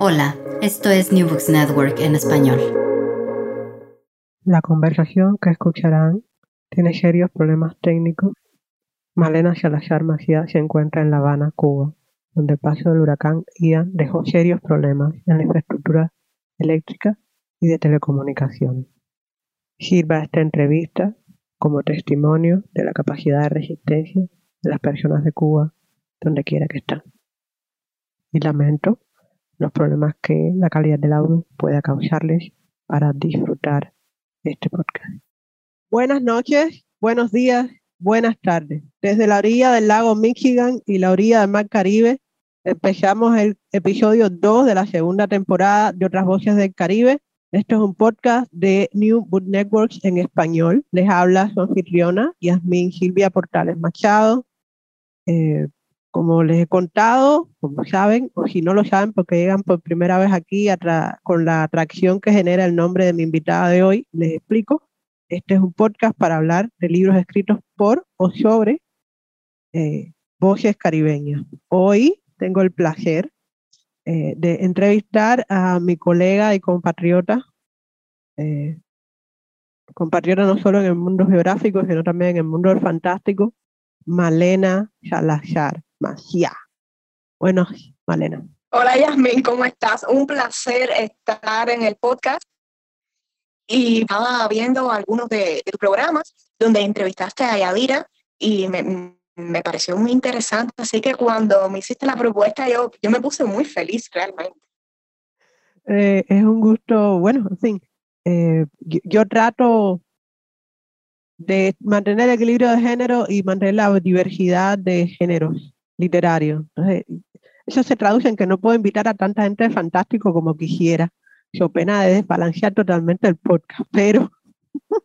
Hola, esto es New Books Network en español. La conversación que escucharán tiene serios problemas técnicos. Malena Salazar Macías se encuentra en La Habana, Cuba, donde el paso del huracán Ian dejó serios problemas en la infraestructura eléctrica y de telecomunicaciones. Sirva esta entrevista como testimonio de la capacidad de resistencia de las personas de Cuba, donde quiera que están. Y lamento los problemas que la calidad del audio pueda causarles para disfrutar este podcast. Buenas noches, buenos días, buenas tardes. Desde la orilla del lago Michigan y la orilla del mar Caribe, empezamos el episodio 2 de la segunda temporada de Otras Voces del Caribe. Esto es un podcast de New Book Networks en español. Les habla su anfitriona, Yasmin Silvia Portales Machado. Eh, como les he contado, como saben, o si no lo saben porque llegan por primera vez aquí con la atracción que genera el nombre de mi invitada de hoy, les explico. Este es un podcast para hablar de libros escritos por o sobre eh, voces caribeñas. Hoy tengo el placer eh, de entrevistar a mi colega y compatriota, eh, compatriota no solo en el mundo geográfico, sino también en el mundo del fantástico, Malena Salazar. Magia. Bueno, Malena. Hola Yasmin, ¿cómo estás? Un placer estar en el podcast. Y estaba viendo algunos de, tus programas donde entrevistaste a Yadira y me, me, pareció muy interesante. Así que cuando me hiciste la propuesta, yo, yo me puse muy feliz realmente. Eh, es un gusto, bueno, en fin, eh, yo, trato de mantener el equilibrio de género y mantener la diversidad de géneros literario. Entonces, eso se traduce en que no puedo invitar a tanta gente de fantástico como quisiera. Yo pena de desbalancear totalmente el podcast, pero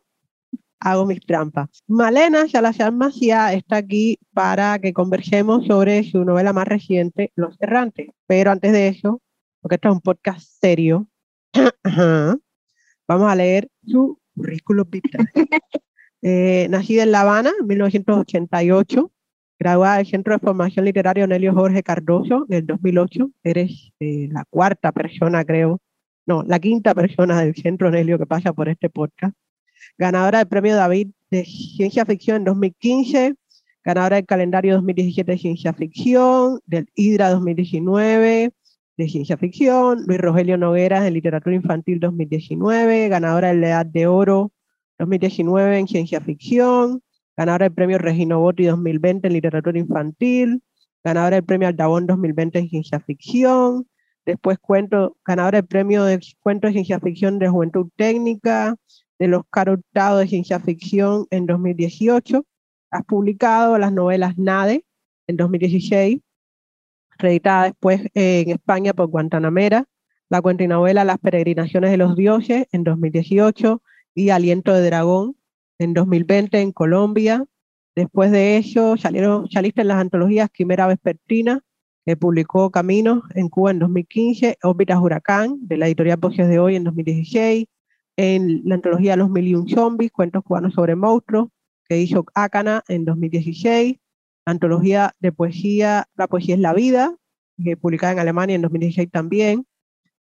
hago mis trampas. Malena Salazar Macía está aquí para que conversemos sobre su novela más reciente, Los Errantes. Pero antes de eso, porque esto es un podcast serio, vamos a leer su currículum vitae. Eh, nacida en La Habana en 1988, graduada del Centro de Formación Literaria Onelio Jorge Cardoso en el 2008. Eres eh, la cuarta persona, creo, no, la quinta persona del Centro Onelio que pasa por este podcast. Ganadora del Premio David de Ciencia Ficción en 2015, ganadora del calendario 2017 de Ciencia Ficción, del HIDRA 2019 de Ciencia Ficción, Luis Rogelio Nogueras de Literatura Infantil 2019, ganadora del Edad de Oro 2019 en Ciencia Ficción, ganadora del premio Regino Botti 2020 en literatura infantil, ganadora del premio Aldabón 2020 en ciencia ficción, después cuento, ganadora del premio de cuento de ciencia ficción de juventud técnica, del Oscar Hurtado de ciencia ficción en 2018. Has publicado las novelas Nade en 2016, reeditada después en España por Guantanamera, la cuenta y novela Las peregrinaciones de los dioses en 2018 y Aliento de Dragón en 2020 en Colombia. Después de ello salieron, saliste en las antologías Quimera Vespertina, que publicó Caminos en Cuba en 2015, Órbitas Huracán, de la editorial Voces de Hoy en 2016, en la antología Los Mil y Un Zombies, Cuentos Cubanos sobre Monstruos, que hizo Acana en 2016, antología de poesía La Poesía es la Vida, que publicada en Alemania en 2016 también,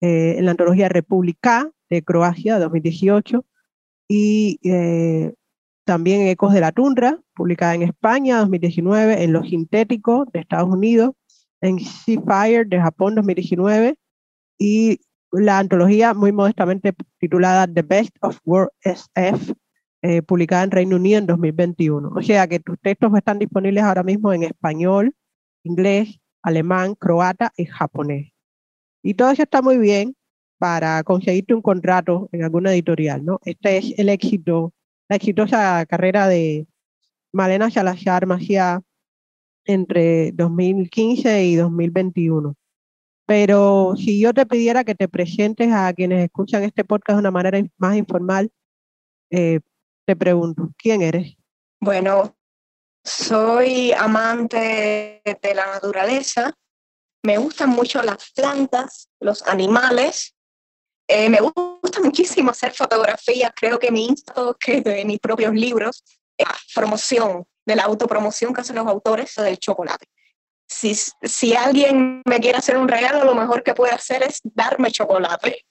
eh, en la antología República de Croacia 2018, y eh, también Ecos de la Tundra, publicada en España 2019, en Lo Sintético de Estados Unidos, en Sea Fire de Japón 2019 y la antología muy modestamente titulada The Best of World SF, eh, publicada en Reino Unido en 2021. O sea que tus textos están disponibles ahora mismo en español, inglés, alemán, croata y japonés. Y todo eso está muy bien para conseguirte un contrato en alguna editorial, ¿no? Este es el éxito, la exitosa carrera de Malena Salazar Macía entre 2015 y 2021. Pero si yo te pidiera que te presentes a quienes escuchan este podcast de una manera más informal, eh, te pregunto, ¿quién eres? Bueno, soy amante de la naturaleza, me gustan mucho las plantas, los animales, eh, me gusta muchísimo hacer fotografías, creo que mi Insta, que de mis propios libros, promoción, de la autopromoción que hacen los autores del chocolate si, si alguien me quiere hacer un regalo, lo mejor que puede hacer es darme chocolate.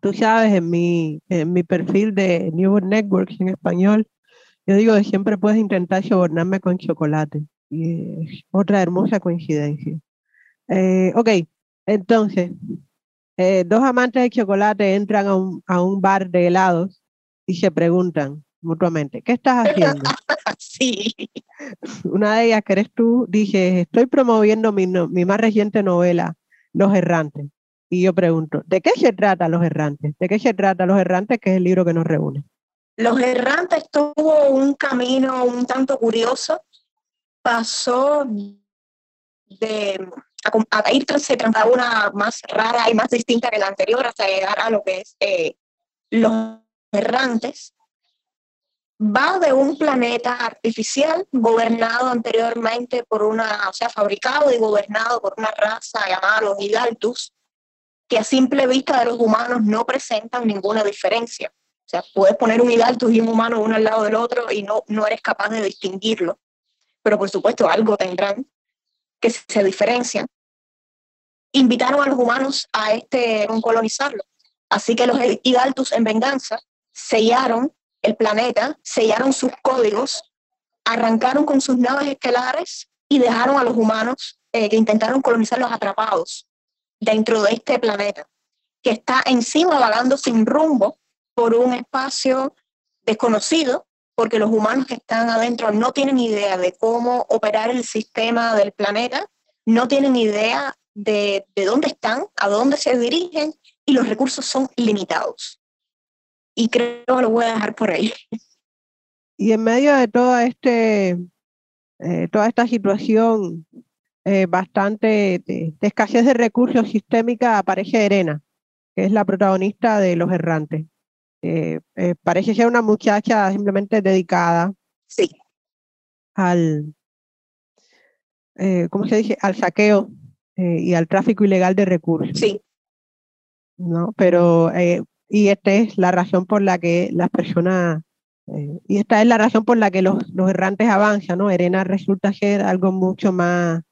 Tú sabes, en mi, en mi perfil de New Networks en español, yo digo que siempre puedes intentar sobornarme con chocolate. Y es otra hermosa coincidencia. Eh, ok, entonces, eh, dos amantes de chocolate entran a un, a un bar de helados y se preguntan mutuamente, ¿qué estás haciendo? sí. Una de ellas, que eres tú, dije, estoy promoviendo mi, mi más reciente novela, Los Errantes. Y yo pregunto, ¿de qué se trata Los Errantes? ¿De qué se trata Los Errantes, que es el libro que nos reúne? Los Errantes tuvo un camino un tanto curioso. Pasó de a, a ir a una más rara y más distinta que la anterior hasta llegar a lo que es eh, Los Errantes, va de un planeta artificial gobernado anteriormente por una, o sea, fabricado y gobernado por una raza llamada los Hidaltus, que a simple vista de los humanos no presentan ninguna diferencia. O sea, puedes poner un Hidaltus y un humano uno al lado del otro y no, no eres capaz de distinguirlo. Pero por supuesto algo tendrán que se diferencian. Invitaron a los humanos a este a colonizarlo. Así que los Hidaltus en venganza sellaron el planeta, sellaron sus códigos, arrancaron con sus naves estelares y dejaron a los humanos eh, que intentaron colonizarlos atrapados dentro de este planeta, que está encima vagando sin rumbo por un espacio desconocido, porque los humanos que están adentro no tienen idea de cómo operar el sistema del planeta, no tienen idea de, de dónde están, a dónde se dirigen y los recursos son limitados y creo que lo voy a dejar por ahí. Y en medio de toda, este, eh, toda esta situación eh, bastante de, escasez de recursos sistémica aparece Erena, que es la protagonista de Los Errantes. Eh, parece ser una muchacha simplemente dedicada sí. al, ¿cómo se dice? Al saqueo y al tráfico ilegal de recursos. Sí. ¿no? Pero y esta es la razón por la que las personas, eh, y esta es la razón por la que los, los errantes avanzan, ¿no? Erena resulta ser algo mucho más,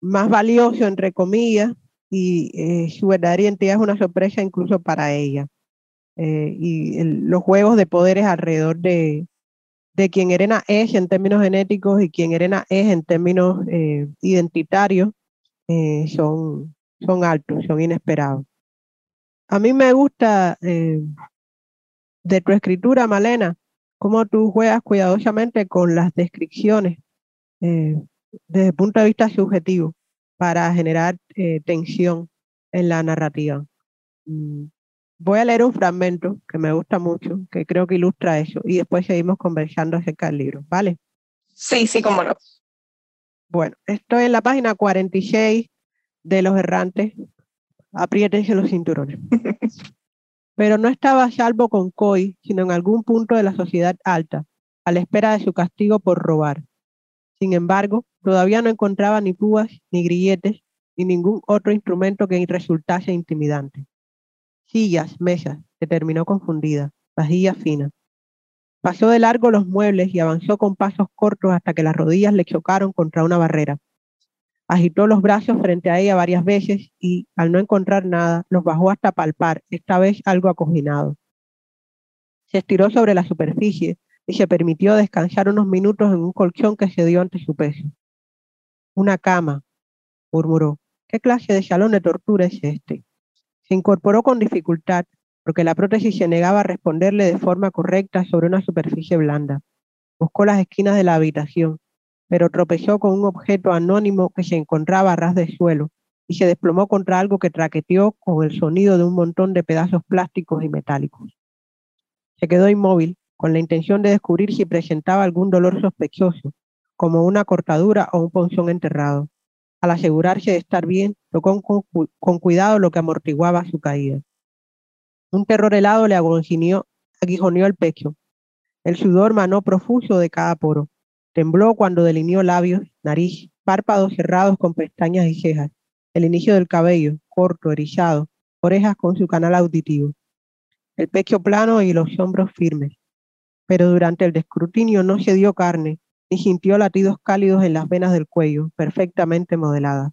más valioso, entre comillas, y eh, su verdadera identidad es una sorpresa incluso para ella. Eh, y los juegos de poderes alrededor de, de quien Erena es en términos genéticos y quien Erena es en términos identitarios son, son altos, son inesperados. A mí me gusta eh, de tu escritura, Malena, cómo tú juegas cuidadosamente con las descripciones eh, desde el punto de vista subjetivo para generar eh, tensión en la narrativa. Mm, voy a leer un fragmento que me gusta mucho, que creo que ilustra eso, y después seguimos conversando acerca del libro, ¿vale? Sí, sí, cómo no. Bueno, estoy en la página 46 de Los Errantes, apriétense los cinturones. Pero no estaba a salvo con Coy, sino en algún punto de la sociedad alta, a la espera de su castigo por robar. Sin embargo, todavía no encontraba ni púas, ni grilletes, ni ningún otro instrumento que resultase intimidante. Sillas, mesas, se terminó confundida, vajillas finas. Pasó de largo los muebles y avanzó con pasos cortos hasta que las rodillas le chocaron contra una barrera. Agitó los brazos frente a ella varias veces y, al no encontrar nada, los bajó hasta palpar, esta vez algo acoginado. Se estiró sobre la superficie y se permitió descansar unos minutos en un colchón que se dio ante su peso. Una cama, murmuró. ¿Qué clase de salón de tortura es este? Se incorporó con dificultad, porque la prótesis se negaba a responderle de forma correcta sobre una superficie blanda. Buscó las esquinas de la habitación, pero tropezó con un objeto anónimo que se encontraba a ras del suelo y se desplomó contra algo que traqueteó con el sonido de un montón de pedazos plásticos y metálicos. Se quedó inmóvil, con la intención de descubrir si presentaba algún dolor sospechoso, como una cortadura o un ponzón enterrado. Al asegurarse de estar bien, tocó con, con cuidado lo que amortiguaba su caída. Un terror helado le aguijoneó el pecho. El sudor manó profuso de cada poro. Tembló cuando delineó labios, nariz, párpados cerrados con pestañas y cejas, el inicio del cabello, corto, erizado, orejas con su canal auditivo, el pecho plano y los hombros firmes. Pero durante el descrutinio no se dio carne, ni sintió latidos cálidos en las venas del cuello, perfectamente modeladas.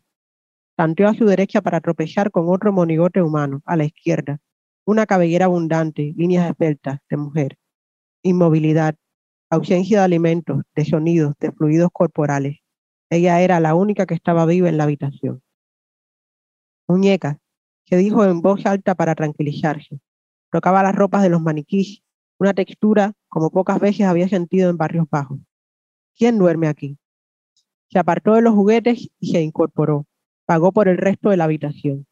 Tanteó a su derecha para tropezar con otro monigote humano, a la izquierda, una cabellera abundante, líneas esbeltas, de mujer. Inmovilidad, ausencia de alimentos, de sonidos, de fluidos corporales. Ella era la única que estaba viva en la habitación. Muñeca, que dijo en voz alta para tranquilizarse. Tocaba las ropas de los maniquís, una textura como pocas veces había sentido en barrios bajos. ¿Quién duerme aquí? Se apartó de los juguetes y se incorporó. Pagó por el resto de la habitación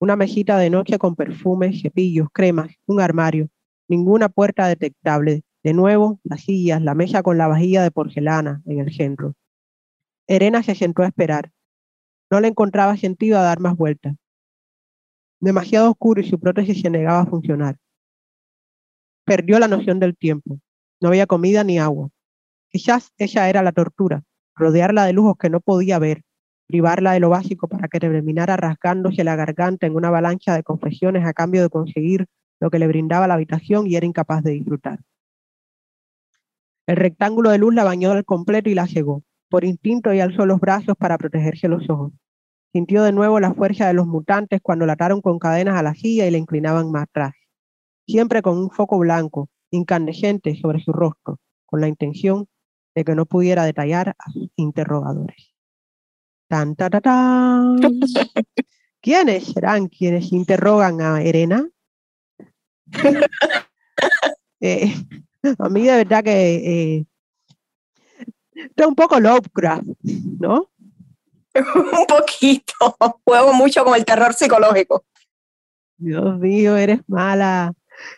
una mesita de noche con perfumes, cepillos, cremas, un armario, ninguna puerta detectable. De nuevo, las sillas, la mesa con la vajilla de porcelana en el centro. Erena se sentó a esperar. No le encontraba sentido a dar más vueltas. Demasiado oscuro y su prótesis se negaba a funcionar. Perdió la noción del tiempo. No había comida ni agua. Quizás esa era la tortura, rodearla de lujos que no podía ver, privarla de lo básico para que terminara rasgándose la garganta en una avalancha de confesiones a cambio de conseguir lo que le brindaba la habitación y era incapaz de disfrutar. El rectángulo de luz la bañó al completo y la cegó. Por instinto y alzó los brazos para protegerse los ojos. Sintió de nuevo la fuerza de los mutantes cuando la ataron con cadenas a la silla y la inclinaban más atrás. Siempre con un foco blanco, incandescente sobre su rostro, con la intención de que no pudiera detallar a sus interrogadores. Tan, ta, ta, ¿Quiénes serán quienes interrogan a Erena? Eh, a mí de verdad que eh, es un poco Lovecraft, ¿no? un poquito. Juego mucho con el terror psicológico. Dios mío, eres mala.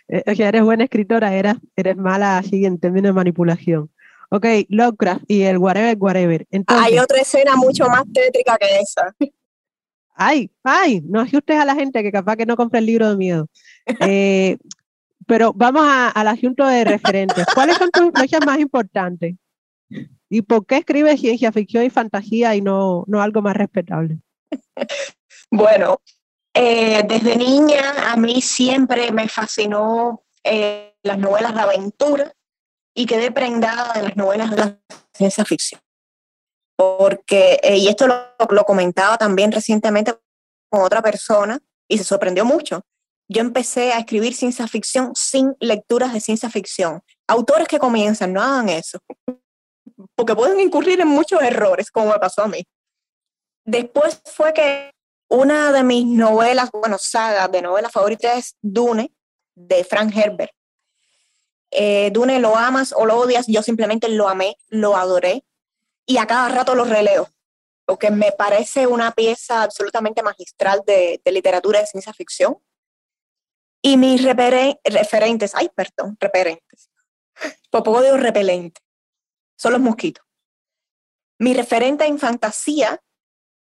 Eh, o sea, eres buena escritora, eres, eres mala así en términos de manipulación. Ok, Lovecraft y el whatever, whatever. Hay otra escena mucho más tétrica que esa. Ay, ay, no asustes a la gente que capaz que no compre el libro de miedo. Eh, pero vamos al asunto de referentes. ¿Cuáles son tus influencias más importantes? ¿Y por qué escribes ciencia ficción y fantasía y no, no algo más respetable? Bueno, eh, desde niña a mí siempre me fascinó eh, las novelas de aventura y quedé prendada de las novelas de la ciencia ficción. Porque, eh, y esto lo, comentaba también recientemente con otra persona y se sorprendió mucho. Yo empecé a escribir ciencia ficción sin lecturas de ciencia ficción. Autores que comienzan, no hagan eso, porque pueden incurrir en muchos errores, como me pasó a mí. Después fue que una de mis novelas, bueno, sagas de novelas favoritas es Dune, de Frank Herbert. Eh, Dune lo amas o lo odias, yo simplemente lo amé, lo adoré y a cada rato lo releo, porque me parece una pieza absolutamente magistral de, literatura de ciencia ficción. Y mis referentes, ay, perdón, referentes, por poco digo repelente, son los mosquitos. Mi referente en fantasía,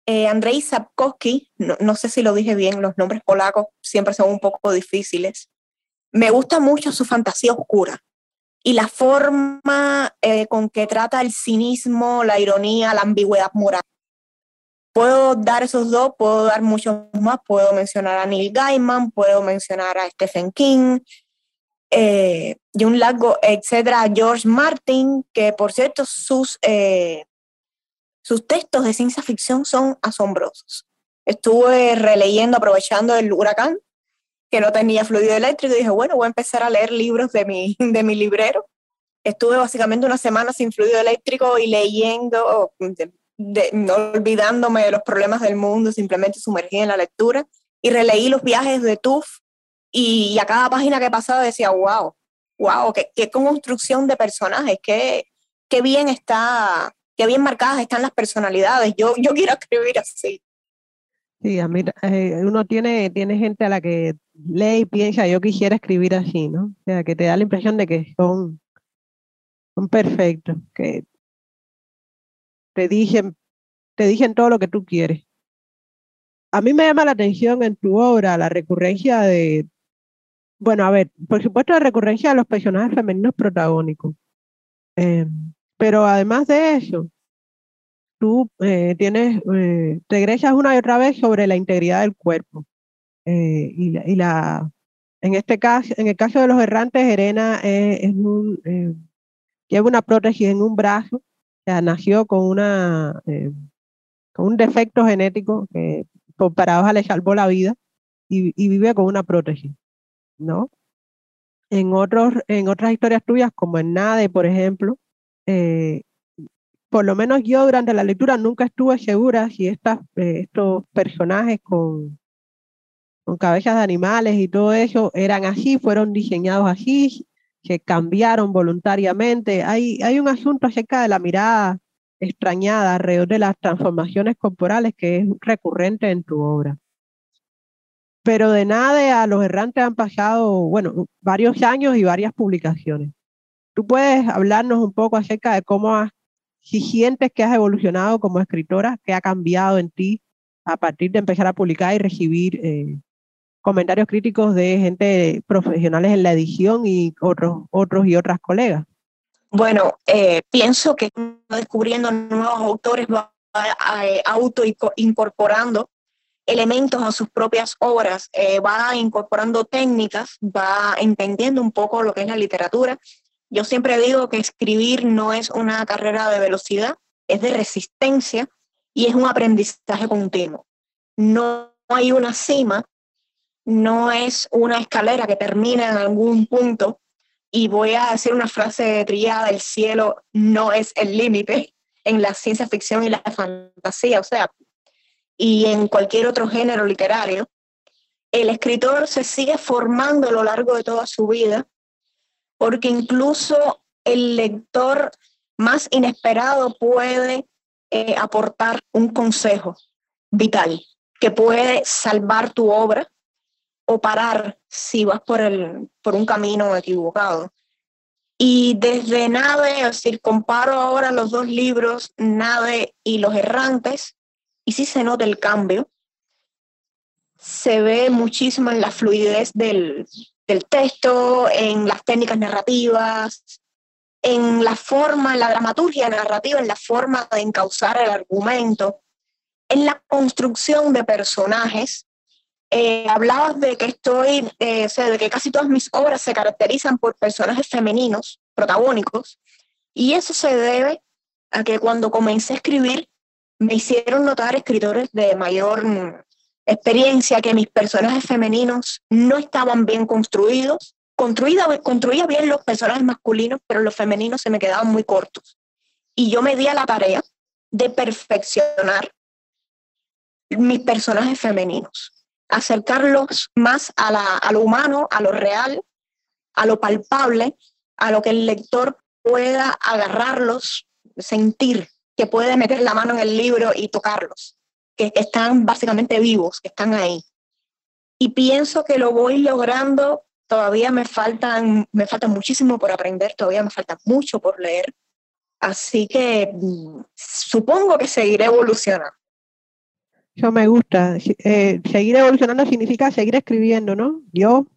eh, Andrzej Sapkowski, no, no sé si lo dije bien, los nombres polacos siempre son un poco difíciles me gusta mucho su fantasía oscura y la forma eh, con que trata el cinismo, la ironía, la ambigüedad moral. Puedo dar esos dos, puedo dar muchos más, puedo mencionar a Neil Gaiman, puedo mencionar a Stephen King, eh, y un largo, etcétera, George Martin, que por cierto sus, eh, sus textos de ciencia ficción son asombrosos. Estuve releyendo, aprovechando el huracán, que no tenía fluido eléctrico y dije, bueno, voy a empezar a leer libros de mi, de mi librero. Estuve básicamente una semana sin fluido eléctrico y leyendo no olvidándome de los problemas del mundo, simplemente sumergí en la lectura y releí los viajes de Tuf y, a cada página que pasaba decía, wow, wow, qué, qué construcción de personajes, qué, qué bien está, qué bien marcadas están las personalidades. Yo, yo quiero escribir así. Sí, a mí, eh, uno tiene, tiene gente a la que lee y piensa, yo quisiera escribir así, ¿no? O sea, que te da la impresión de que son, son perfectos, que te dicen, te dicen todo lo que tú quieres. A mí me llama la atención en tu obra la recurrencia de, bueno, a ver, por supuesto la recurrencia de los personajes femeninos protagónicos. Eh, pero además de eso, tú eh, tienes, eh, te egresas una y otra vez sobre la integridad del cuerpo. Eh, y, la, en este caso, en el caso de los errantes, Erena es un, lleva una prótesis en un brazo, nació con una con un defecto genético que por paradoja le salvó la vida y, y, vive con una prótesis, ¿no? En, otros, en otras historias tuyas, como en Nade, por ejemplo, eh, por lo menos yo durante la lectura nunca estuve segura si estas, eh, estos personajes con, con cabezas de animales y todo eso eran así, fueron diseñados así, que cambiaron voluntariamente. Hay, hay un asunto acerca de la mirada extrañada alrededor de las transformaciones corporales que es recurrente en tu obra. Pero de nada a los errantes han pasado, bueno, varios años y varias publicaciones. ¿Tú puedes hablarnos un poco acerca de cómo has si sientes que has evolucionado como escritora, qué ha cambiado en ti a partir de empezar a publicar y recibir eh, comentarios críticos de gente profesionales en la edición y otros, otros y otras colegas. Bueno, eh, pienso que descubriendo nuevos autores va eh, auto incorporando elementos a sus propias obras, va incorporando técnicas, va entendiendo un poco lo que es la literatura yo siempre digo que escribir no es una carrera de velocidad, es de resistencia y es un aprendizaje continuo. No hay una cima, no es una escalera que termina en algún punto y voy a decir una frase trillada, el cielo no es el límite en la ciencia ficción y la fantasía, o sea, y en cualquier otro género literario. El escritor se sigue formando a lo largo de toda su vida porque incluso el lector más inesperado puede eh, aportar un consejo vital que puede salvar tu obra o parar si vas por, el, por un camino equivocado. Y desde Nave, es decir, comparo ahora los dos libros, Nave y Los Errantes, y sí se nota el cambio. Se ve muchísimo en la fluidez del, del texto, en las técnicas narrativas, en la forma, en la dramaturgia narrativa, en la forma de encauzar el argumento, en la construcción de personajes. Eh, hablabas de que estoy, eh, o sea, de que casi todas mis obras se caracterizan por personajes femeninos, protagónicos, y eso se debe a que cuando comencé a escribir me hicieron notar escritores de mayor experiencia que mis personajes femeninos no estaban bien construidos. Construida, construía bien los personajes masculinos, pero los femeninos se me quedaban muy cortos. Y yo me di a la tarea de perfeccionar mis personajes femeninos, acercarlos más a, la, a lo humano, a lo real, a lo palpable, a lo que el lector pueda agarrarlos, sentir, que puede meter la mano en el libro y tocarlos que están básicamente vivos, que están ahí. Y pienso que lo voy logrando, todavía me faltan, me falta muchísimo por aprender, todavía me falta mucho por leer, así que mm, supongo que seguiré evolucionando. Eso me gusta. Eh, seguir evolucionando significa seguir escribiendo, ¿no? Yo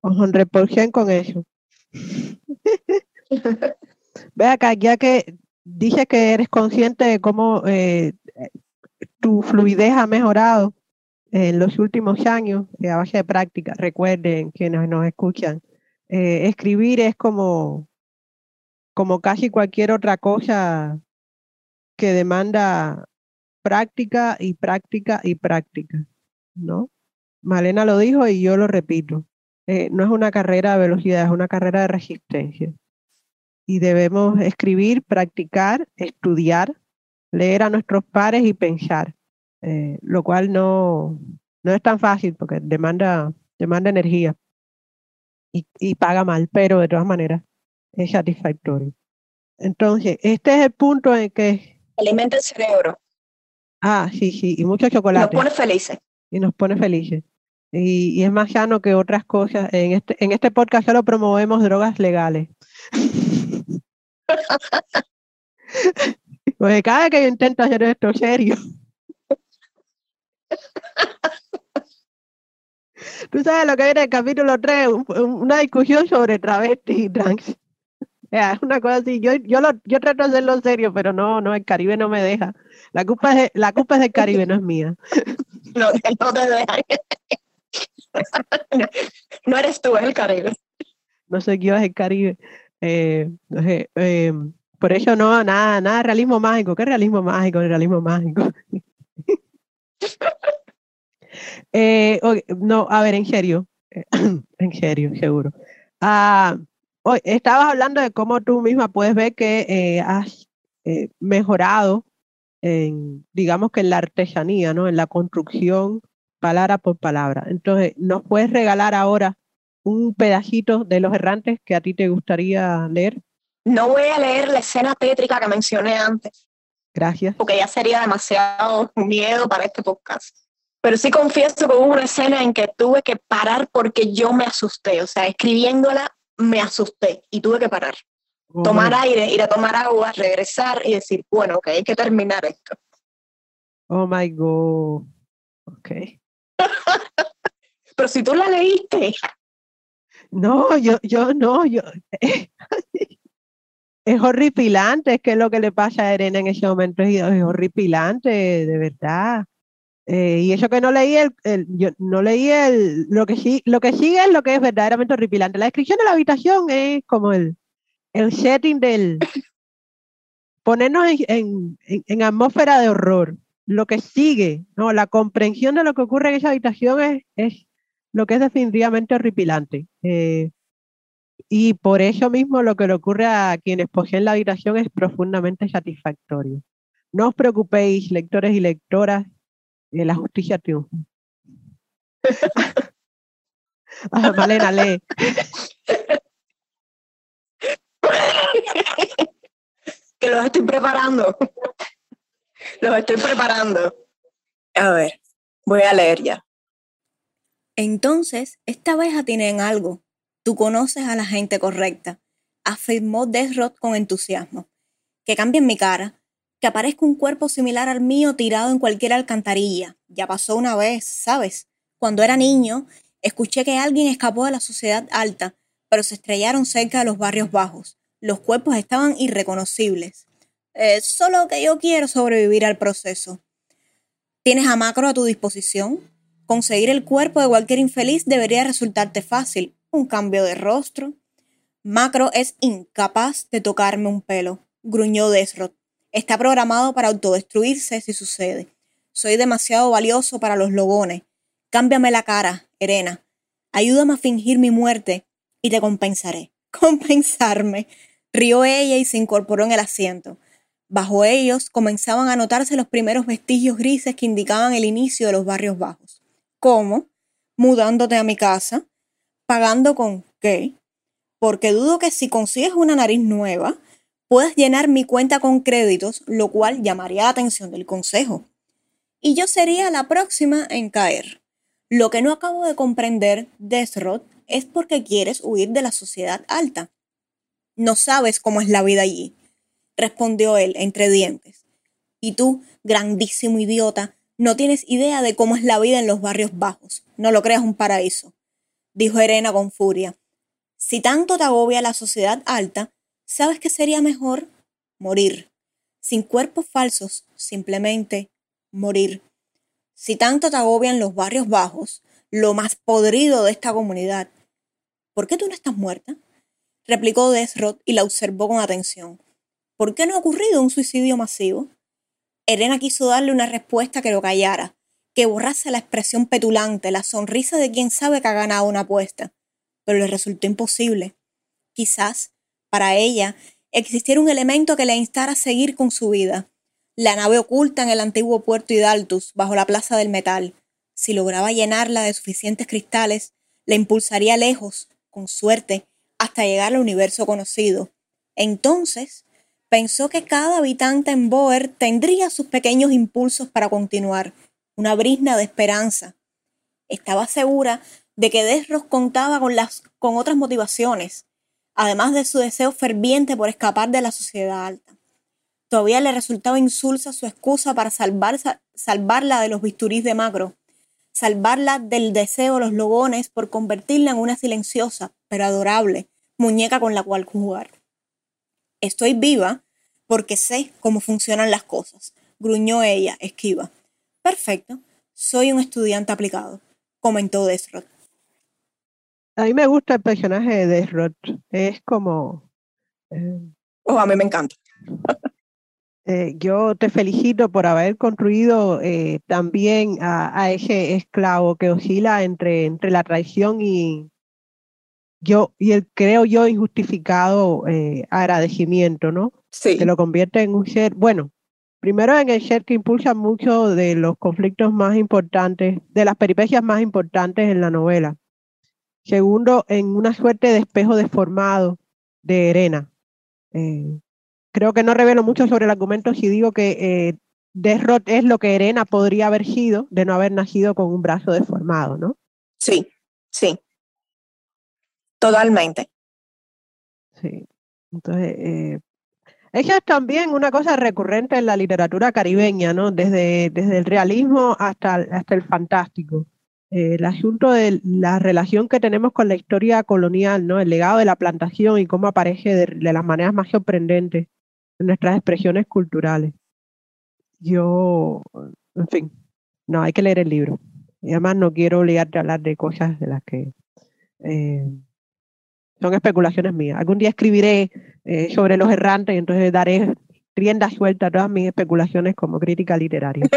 os honré con eso. Ve acá, ya que dices que eres consciente de cómo eh, tu fluidez ha mejorado en los últimos años eh, a base de práctica. Recuerden quienes nos escuchan, escribir es como, como casi cualquier otra cosa que demanda práctica y práctica y práctica, ¿no? Malena lo dijo y yo lo repito. Eh, no es una carrera de velocidad, es una carrera de resistencia. Y debemos escribir, practicar, estudiar, leer a nuestros pares y pensar, eh, lo cual no, no es tan fácil porque demanda, demanda energía y, y paga mal, pero de todas maneras es satisfactorio. Entonces, este es el punto en que... Alimenta el cerebro. Ah, sí, sí, y mucho chocolate. Nos pone felices. Y nos pone felices. Y, y, es más sano que otras cosas. En este, en este podcast solo promovemos drogas legales. Porque cada vez que yo intento hacer esto serio. Tú sabes lo que viene en el capítulo 3, una discusión sobre travesti y trans. Es una cosa así. Yo, yo, lo, yo trato de hacerlo serio, pero no, no, el Caribe no me deja. La culpa es, la culpa es del Caribe, no es mía. No, no te deja. No eres tú, es el Caribe. No sé quién es el Caribe. Eh, no sé, eh, por eso no, nada, nada, realismo mágico. ¿Qué realismo mágico? El realismo mágico. eh, okay, no, a ver, en serio. en serio, seguro. Ah, hoy estabas hablando de cómo tú misma puedes ver que eh, has eh, mejorado en, digamos que en la artesanía, ¿no? En la construcción, palabra por palabra. Entonces, ¿nos puedes regalar ahora un pedacito de Los Errantes que a ti te gustaría leer? No voy a leer la escena tétrica que mencioné antes. Gracias. Porque ya sería demasiado miedo para este podcast. Pero sí confieso que hubo una escena en que tuve que parar porque yo me asusté. O sea, escribiéndola me asusté y tuve que parar. Oh tomar my... aire, ir a tomar agua, regresar y decir, bueno, ok, hay que terminar esto. Oh my God. Ok. Pero si tú la leíste. No, yo, yo no, yo. es horripilante, es que lo que le pasa a Irene en ese momento es horripilante, de verdad. Eh, y eso que no leí el, el, yo no leí el lo que sí lo que sigue es lo que es verdaderamente horripilante. La descripción de la habitación es como el, el setting del ponernos en, en, en, atmósfera de horror. Lo que sigue, no, la comprensión de lo que ocurre en esa habitación es, es lo que es definitivamente horripilante. Eh, y por eso mismo lo que le ocurre a quienes poseen la habitación es profundamente satisfactorio. No os preocupéis, lectores y lectoras, eh, la justicia triunfa. ah, Malena, lee. que los estoy preparando. los estoy preparando. A ver, voy a leer ya. Entonces, esta vez tienen algo. Tú conoces a la gente correcta, afirmó Desrod con entusiasmo. Que cambien mi cara, que aparezca un cuerpo similar al mío tirado en cualquier alcantarilla. Ya pasó una vez, ¿sabes? Cuando era niño, escuché que alguien escapó de la sociedad alta, pero se estrellaron cerca de los barrios bajos. Los cuerpos estaban irreconocibles. Eh, solo que yo quiero sobrevivir al proceso. ¿Tienes a Macro a tu disposición? Conseguir el cuerpo de cualquier infeliz debería resultarte fácil. Un cambio de rostro. Macro es incapaz de tocarme un pelo, gruñó Desrod. Está programado para autodestruirse si sucede. Soy demasiado valioso para los logones. Cámbiame la cara, Erena. Ayúdame a fingir mi muerte y te compensaré. Compensarme. Rió ella y se incorporó en el asiento. Bajo ellos comenzaban a notarse los primeros vestigios grises que indicaban el inicio de los barrios bajos. ¿Cómo? Mudándote a mi casa. ¿Pagando con qué? Porque dudo que si consigues una nariz nueva, puedas llenar mi cuenta con créditos, lo cual llamaría la atención del consejo. Y yo sería la próxima en caer. Lo que no acabo de comprender, Desrod, es porque quieres huir de la sociedad alta. No sabes cómo es la vida allí, respondió él entre dientes. Y tú, grandísimo idiota, no tienes idea de cómo es la vida en los barrios bajos. No lo creas un paraíso, dijo Erena con furia. Si tanto te agobia la sociedad alta, ¿sabes qué sería mejor? Morir. Sin cuerpos falsos, simplemente morir. Si tanto te agobian los barrios bajos, lo más podrido de esta comunidad, ¿por qué tú no estás muerta? replicó Desrod y la observó con atención. ¿Por qué no ha ocurrido un suicidio masivo? Elena quiso darle una respuesta que lo callara, que borrase la expresión petulante, la sonrisa de quien sabe que ha ganado una apuesta, pero le resultó imposible. Quizás, para ella, existiera un elemento que le instara a seguir con su vida. la nave oculta en el antiguo puerto Hidaltus, bajo la plaza del metal. Si lograba llenarla de suficientes cristales, la impulsaría lejos, con suerte, hasta llegar al universo conocido. Entonces, pensó que cada habitante en Boer tendría sus pequeños impulsos para continuar, una brisna de esperanza. Estaba segura de que Desros contaba con, las, con otras motivaciones, además de su deseo ferviente por escapar de la sociedad alta. Todavía le resultaba insulsa su excusa para salvarla de los bisturís de Macro, salvarla del deseo de los logones por convertirla en una silenciosa, pero adorable, muñeca con la cual jugar. Estoy viva porque sé cómo funcionan las cosas, gruñó ella, esquiva. Perfecto, soy un estudiante aplicado, comentó Desrod. A mí me gusta el personaje de Desrod, es como... Eh, oh, a mí me encanta. Eh, yo te felicito por haber construido eh, también a, ese esclavo que oscila entre, entre la traición y, yo, y el creo yo injustificado eh, agradecimiento, ¿no? Sí. Que lo convierte en un ser, bueno, primero en el ser que impulsa mucho de los conflictos más importantes, de las peripecias más importantes en la novela. Segundo, en una suerte de espejo deformado de Erena. Eh, creo que no revelo mucho sobre el argumento si digo que eh, Desrot es lo que Erena podría haber sido de no haber nacido con un brazo deformado, ¿no? Sí, sí. Totalmente. Sí. Entonces, eh, ella es también una cosa recurrente en la literatura caribeña, ¿no? Desde, desde el realismo hasta, hasta el fantástico. Eh, el asunto de la relación que tenemos con la historia colonial, ¿no? El legado de la plantación y cómo aparece de, de las maneras más sorprendentes nuestras expresiones culturales. Yo, en fin, no, hay que leer el libro. Y además no quiero obligarte a hablar de cosas de las que eh, son especulaciones mías. Algún día escribiré eh, sobre los errantes y entonces daré rienda suelta a todas mis especulaciones como crítica literaria.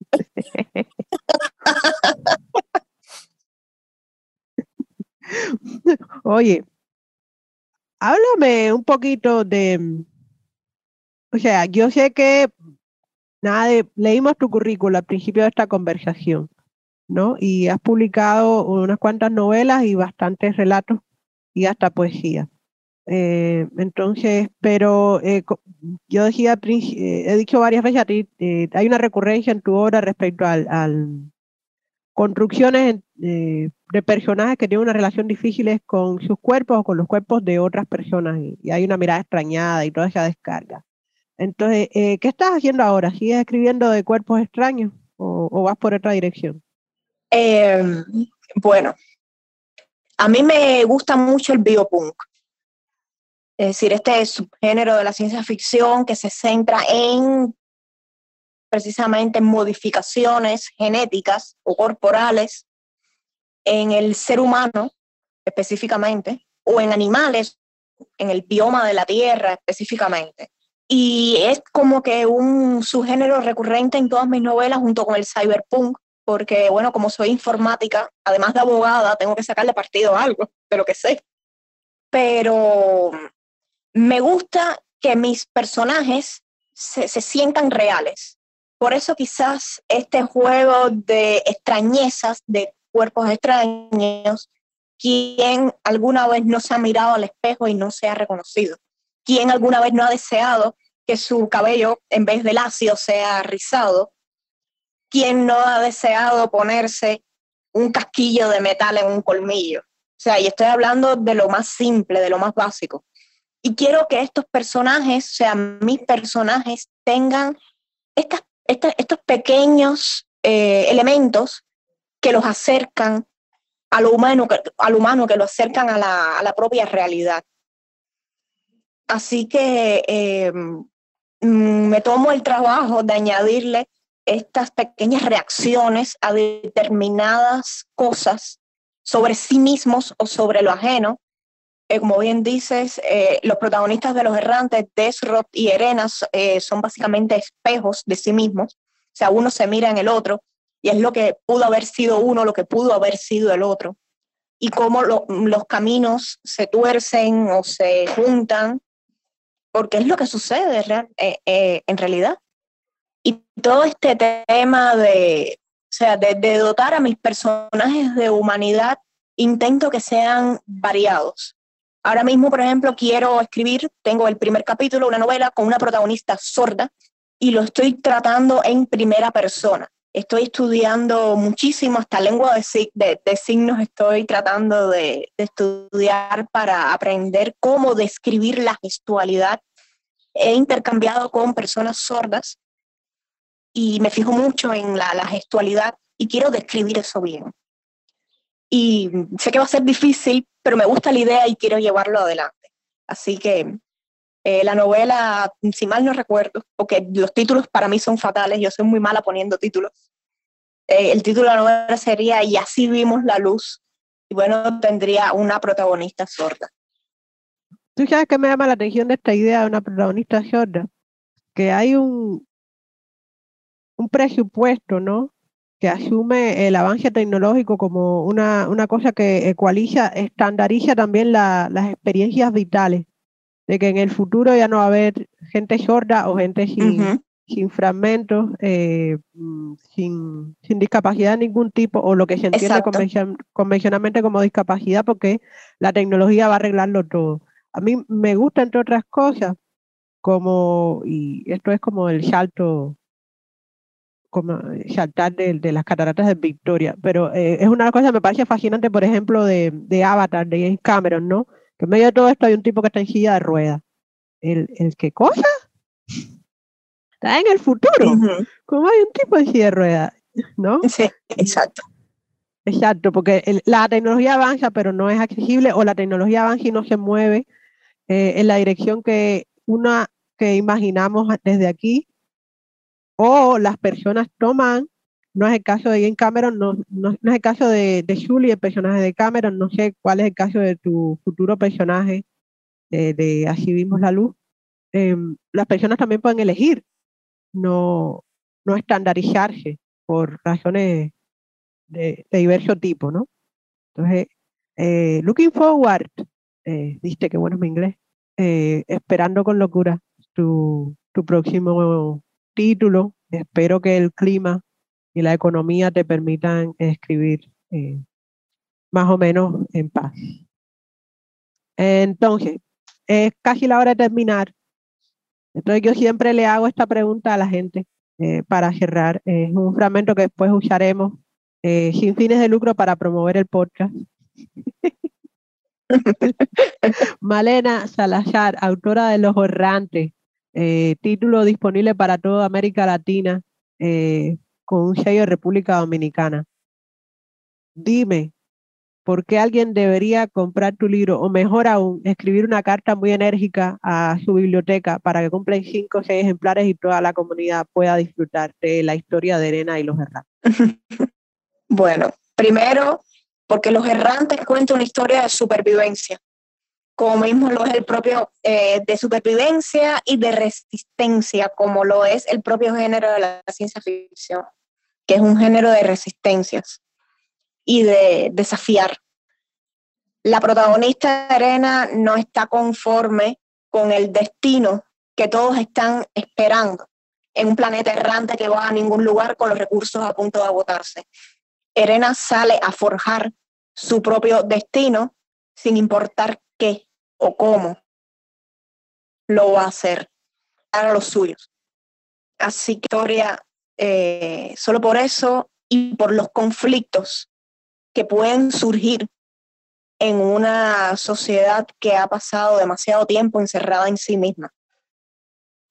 Oye, háblame un poquito de, o sea, yo sé que nada, leímos tu currículum al principio de esta conversación, ¿no? Y has publicado unas cuantas novelas y bastantes relatos y hasta poesía. Eh, entonces, pero eh, yo decía, eh, he dicho varias veces a ti, hay una recurrencia en tu obra respecto al construcciones eh, de personajes que tienen una relación difíciles con sus cuerpos o con los cuerpos de otras personas y, hay una mirada extrañada y toda esa descarga. Entonces, eh, ¿qué estás haciendo ahora? ¿Sigues escribiendo de cuerpos extraños o, vas por otra dirección? Em, bueno, a mí me gusta mucho el biopunk. Es decir, este subgénero de la ciencia ficción que se centra en precisamente modificaciones genéticas o corporales en el ser humano específicamente, o en animales, en el bioma de la Tierra específicamente. Y es como que un subgénero recurrente en todas mis novelas junto con el cyberpunk, porque bueno, como soy informática, además de abogada, tengo que sacarle partido a algo de lo que sé. Pero me gusta que mis personajes se, se sientan reales, por eso quizás este juego de extrañezas, de cuerpos extraños, quien alguna vez no se ha mirado al espejo y no se ha reconocido, quien alguna vez no ha deseado que su cabello en vez de lacio sea rizado, quien no ha deseado ponerse un casquillo de metal en un colmillo. O sea, y estoy hablando de lo más simple, de lo más básico. Y quiero que estos personajes, o sea, mis personajes, tengan estas estos pequeños eh, elementos que los acercan a lo humano, al humano, que lo acercan a la, propia realidad. Así que eh, mm, me tomo el trabajo de añadirle estas pequeñas reacciones a determinadas cosas sobre sí mismos o sobre lo ajeno eh, como bien dices, eh, los protagonistas de Los Errantes, Desrot y Erenas, eh, son básicamente espejos de sí mismos. O sea, uno se mira en el otro y es lo que pudo haber sido uno, lo que pudo haber sido el otro. Y cómo los caminos se tuercen o se juntan porque es lo que sucede eh, eh, en realidad. Y todo este tema de, o sea, de, de dotar a mis personajes de humanidad, intento que sean variados. Ahora mismo, por ejemplo, quiero escribir, tengo el primer capítulo, una novela con una protagonista sorda y lo estoy tratando en primera persona. Estoy estudiando muchísimo, hasta lengua de, de, signos estoy tratando de, de, estudiar para aprender cómo describir la gestualidad. He intercambiado con personas sordas y me fijo mucho en la, la gestualidad y quiero describir eso bien. Y sé que va a ser difícil, pero me gusta la idea y quiero llevarlo adelante. Así que eh, la novela, si mal no recuerdo, porque los títulos para mí son fatales, yo soy muy mala poniendo títulos. Eh, el título de la novela sería Y así vimos la luz. Y bueno, tendría una protagonista sorda. ¿Tú sabes qué me llama la atención de esta idea de una protagonista sorda? Que hay un, un presupuesto, ¿no? Que asume el avance tecnológico como una, una cosa que ecualiza, estandariza también las experiencias vitales de que en el futuro ya no va a haber gente sorda o gente sin, sin fragmentos, eh, sin, sin, discapacidad de ningún tipo, o lo que se entiende convencionalmente como discapacidad, porque la tecnología va a arreglarlo todo. A mí me gusta, entre otras cosas, como, y esto es como el salto, como saltar de, de las cataratas de Victoria, pero eh, es una cosa que me parece fascinante, por ejemplo, de, de Avatar, de James Cameron, ¿no? Que en medio de todo esto hay un tipo que está en silla de ruedas. ¿El, el qué cosa? Está en el futuro. ¿Cómo hay un tipo en silla de ruedas? ¿No? Sí, exacto. Exacto, porque la tecnología avanza, pero no es accesible, o la tecnología avanza y no se mueve eh, en la dirección que una que imaginamos desde aquí, o las personas toman no es el caso de Jane Cameron, no, no, es el caso de, Julie, el personaje de Cameron, no sé cuál es el caso de tu futuro personaje de, de la luz. Em, las personas también pueden elegir no, no estandarizarse por razones de, de diverso tipo, ¿no? Entonces, eh, looking forward, eh, que bueno es mi inglés, eh, esperando con locura tu, tu próximo título. Espero que el clima y la economía te permitan escribir eh, más o menos en paz. Entonces, es casi la hora de terminar. Entonces yo siempre le hago esta pregunta a la gente eh, para cerrar. Es un fragmento que después usaremos eh, sin fines de lucro para promover el podcast. Malena Salazar, autora de Los Horrantes, título disponible para toda América Latina, con un sello de República Dominicana. Dime, ¿por qué alguien debería comprar tu libro? O mejor aún, escribir una carta muy enérgica a su biblioteca para que cumplan cinco o seis ejemplares y toda la comunidad pueda disfrutar de la historia de Elena y los errantes. bueno, primero, porque los errantes cuentan una historia de supervivencia como mismo lo es el propio eh, de supervivencia y de resistencia, como lo es el propio género de la ciencia ficción que es un género de resistencias y de desafiar. La protagonista de Arena no está conforme con el destino que todos están esperando en un planeta errante que va a ningún lugar con los recursos a punto de agotarse. Erena sale a forjar su propio destino sin importar qué o cómo lo va a hacer para los suyos. Así que historia eh, solo por eso y por los conflictos que pueden surgir en una sociedad que ha pasado demasiado tiempo encerrada en sí misma.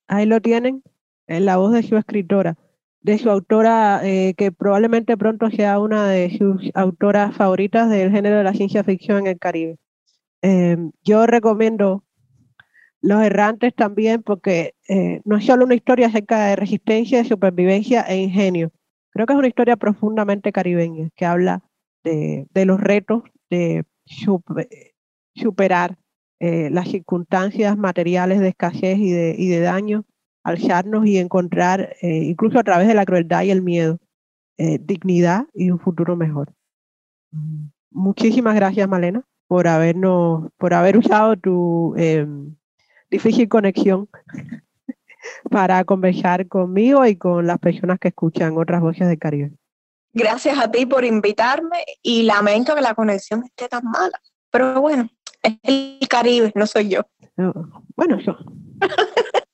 Ahí lo tienen, en la voz de su escritora, de su autora, eh, que probablemente pronto sea una de sus autoras favoritas del género de la ciencia ficción en el Caribe. Eh, yo recomiendo los errantes también, porque eh, no es solo una historia acerca de resistencia, de supervivencia e ingenio. Creo que es una historia profundamente caribeña, que habla de, de los retos de superar eh, las circunstancias materiales de escasez y de, y de daño, alzarnos y encontrar, eh, incluso a través de la crueldad y el miedo, dignidad y un futuro mejor. Muchísimas gracias, Malena, por habernos, por haber usado tu em, difícil conexión para conversar conmigo y con las personas que escuchan otras voces del Caribe. Gracias a ti por invitarme y lamento que la conexión esté tan mala. Pero bueno, es el Caribe, no soy yo. bueno, yo.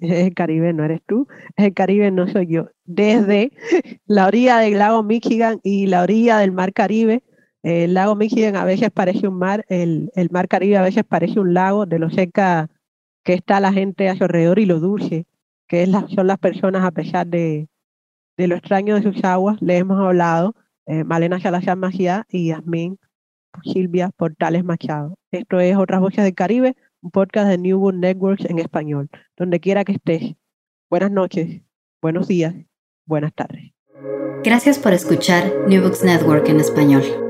Es el Caribe, no eres tú. Es el Caribe, no soy yo. Desde la orilla del lago Michigan y la orilla del mar Caribe, el lago Michigan a veces parece un mar, el, el mar Caribe a veces parece un lago, de lo cerca que está la gente a su alrededor y lo dulce que es son las personas a pesar de, de lo extraño de sus aguas. Le hemos hablado eh, Malena Salazar Macía y Yasmín Silvia Portales Machado. Esto es Otras Voces del Caribe, un podcast de New Book Networks en español, donde quiera que estés. Buenas noches, buenos días, buenas tardes. Gracias por escuchar New Books Network en español.